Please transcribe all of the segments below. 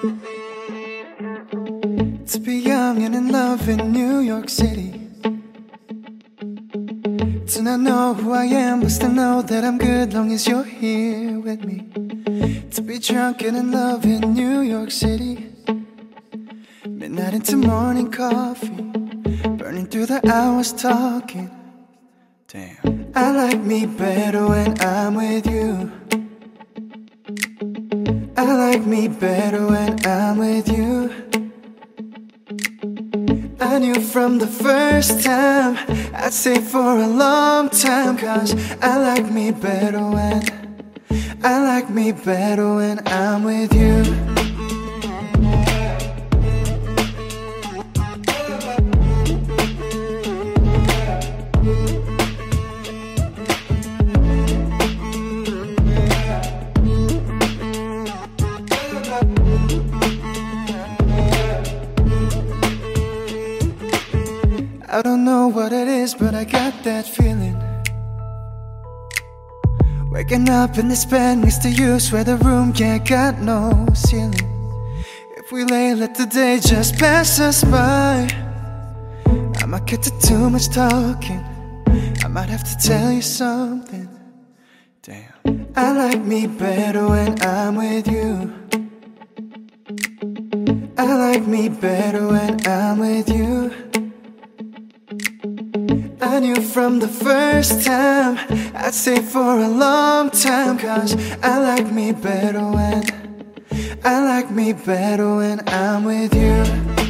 To be young and in love in New York City. To not know who I am, but still know that I'm good long as you're here with me. To be drunk and in love in New York City. Midnight into morning coffee. Burning through the hours talking. Damn. I like me better when I'm with you. I like me better when I'm with you. I knew from the first time I'd stay for a long time Cause I like me better when I like me better when I'm with you I don't know what it is, but I got that feeling. Waking up in this bed next to you, swear the room, can't yeah, got no ceiling. If we lay, let the day just pass us by. I might get to too much talking. I might have to tell you something. Damn. I like me better when I'm with you. I like me better when I'm with you. I knew from the first time. I'd stay for a long time Cause I like me better when I like me better when I'm with you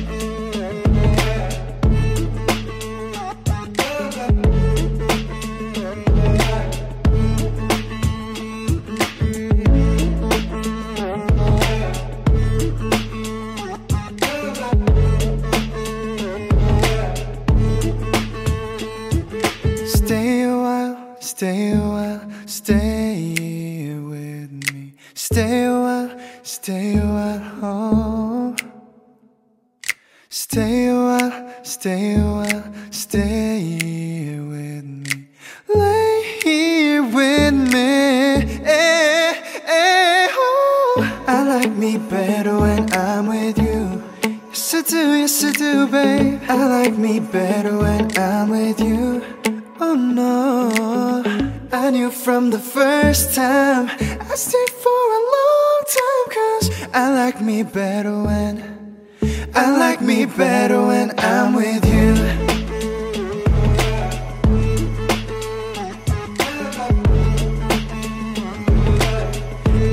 stay here with me. Stay a while, stay a while, oh. Stay a while, stay a while, stay here with me. Lay here with me. Eh, eh, oh. I like me better when I'm with you. Yes, I do, yes, I do, babe. I like me better when I'm with you. Oh no, I knew from the first time. I stayed for a long time Cause I like me better when I like me better when I'm with you.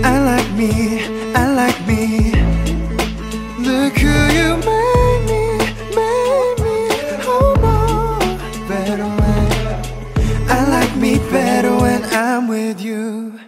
I like me, I like me better when I'm with you.